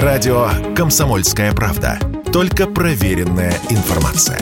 Радио «Комсомольская правда». Только проверенная информация.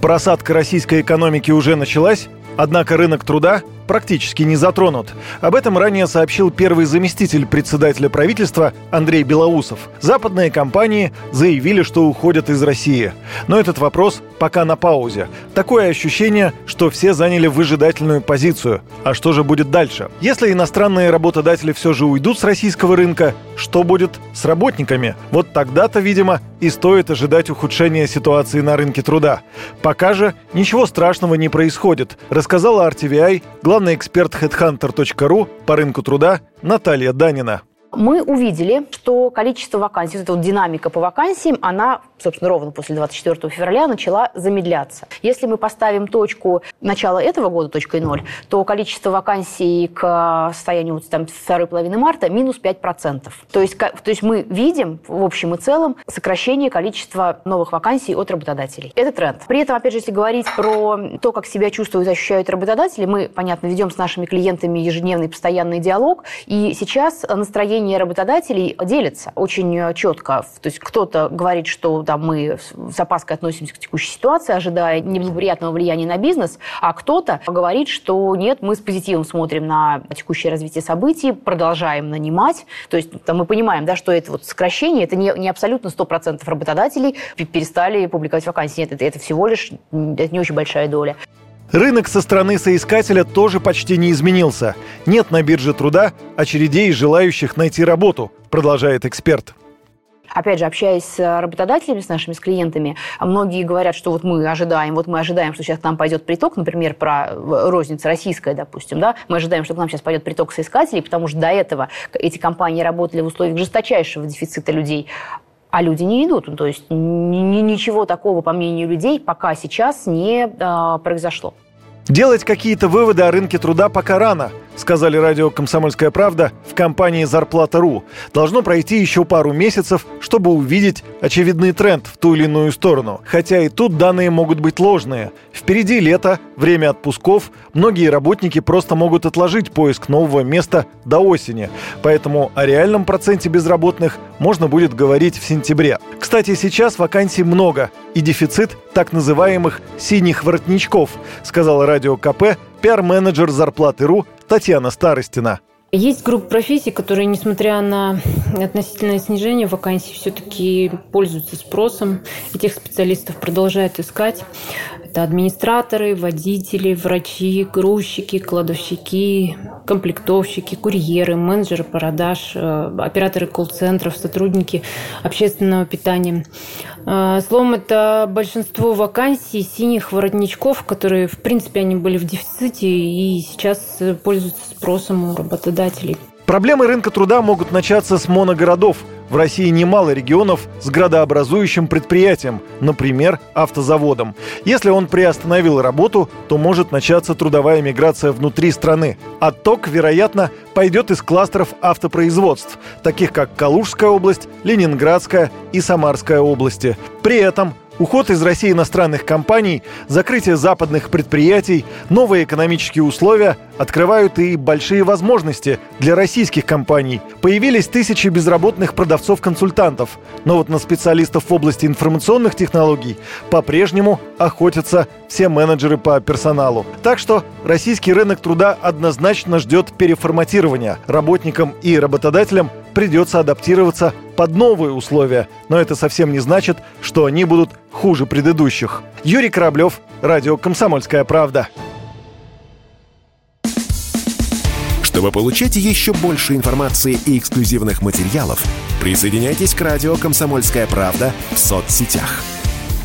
Просадка российской экономики уже началась, однако рынок труда практически не затронут. Об этом ранее сообщил первый заместитель председателя правительства Андрей Белоусов. Западные компании заявили, что уходят из России. Но этот вопрос пока на паузе. Такое ощущение, что все заняли выжидательную позицию. А что же будет дальше? Если иностранные работодатели все же уйдут с российского рынка, что будет с работниками? Вот тогда-то, видимо, и стоит ожидать ухудшения ситуации на рынке труда. Пока же ничего страшного не происходит, рассказала RTVI главный главный эксперт headhunter.ru по рынку труда Наталья Данина мы увидели, что количество вакансий, вот эта вот динамика по вакансиям, она, собственно, ровно после 24 февраля начала замедляться. Если мы поставим точку начала этого года, точкой ноль, то количество вакансий к состоянию вот, там, второй половины марта минус 5%. То есть, то есть мы видим в общем и целом сокращение количества новых вакансий от работодателей. Это тренд. При этом, опять же, если говорить про то, как себя чувствуют ощущают работодатели, мы, понятно, ведем с нашими клиентами ежедневный постоянный диалог, и сейчас настроение мнение работодателей делится очень э, четко. То есть кто-то говорит, что там, мы с опаской относимся к текущей ситуации, ожидая неблагоприятного влияния на бизнес, а кто-то говорит, что нет, мы с позитивом смотрим на текущее развитие событий, продолжаем нанимать. То есть там, мы понимаем, да, что это вот сокращение, это не, не абсолютно 100% работодателей перестали публиковать вакансии. Нет, это, это всего лишь это не очень большая доля. Рынок со стороны соискателя тоже почти не изменился. Нет на бирже труда очередей желающих найти работу, продолжает эксперт. Опять же, общаясь с работодателями, с нашими с клиентами, многие говорят, что вот мы ожидаем, вот мы ожидаем, что сейчас к нам пойдет приток, например, про розницу российская, допустим, да, мы ожидаем, что к нам сейчас пойдет приток соискателей, потому что до этого эти компании работали в условиях жесточайшего дефицита людей, а люди не идут. То есть ничего такого, по мнению людей, пока сейчас не э, произошло. Делать какие-то выводы о рынке труда пока рано, сказали радио «Комсомольская правда» в компании «Зарплата.ру». Должно пройти еще пару месяцев, чтобы увидеть очевидный тренд в ту или иную сторону. Хотя и тут данные могут быть ложные. Впереди лето, время отпусков. Многие работники просто могут отложить поиск нового места до осени. Поэтому о реальном проценте безработных можно будет говорить в сентябре. Кстати, сейчас вакансий много и дефицит так называемых «синих воротничков», сказал радио КП пиар-менеджер зарплаты.ру Татьяна Старостина. Есть группа профессий, которые, несмотря на относительное снижение вакансий, все-таки пользуются спросом. Этих специалистов продолжают искать. Это администраторы, водители, врачи, грузчики, кладовщики, комплектовщики, курьеры, менеджеры продаж, э, операторы колл-центров, сотрудники общественного питания. Э, словом, это большинство вакансий синих воротничков, которые, в принципе, они были в дефиците и сейчас пользуются спросом у работодателей. Проблемы рынка труда могут начаться с моногородов. В России немало регионов с градообразующим предприятием, например, автозаводом. Если он приостановил работу, то может начаться трудовая миграция внутри страны. Отток, вероятно, пойдет из кластеров автопроизводств, таких как Калужская область, Ленинградская и Самарская области. При этом Уход из России иностранных компаний, закрытие западных предприятий, новые экономические условия открывают и большие возможности для российских компаний. Появились тысячи безработных продавцов-консультантов, но вот на специалистов в области информационных технологий по-прежнему охотятся все менеджеры по персоналу. Так что российский рынок труда однозначно ждет переформатирования. Работникам и работодателям придется адаптироваться под новые условия, но это совсем не значит, что они будут хуже предыдущих. Юрий Кораблев, Радио «Комсомольская правда». Чтобы получать еще больше информации и эксклюзивных материалов, присоединяйтесь к радио «Комсомольская правда» в соцсетях –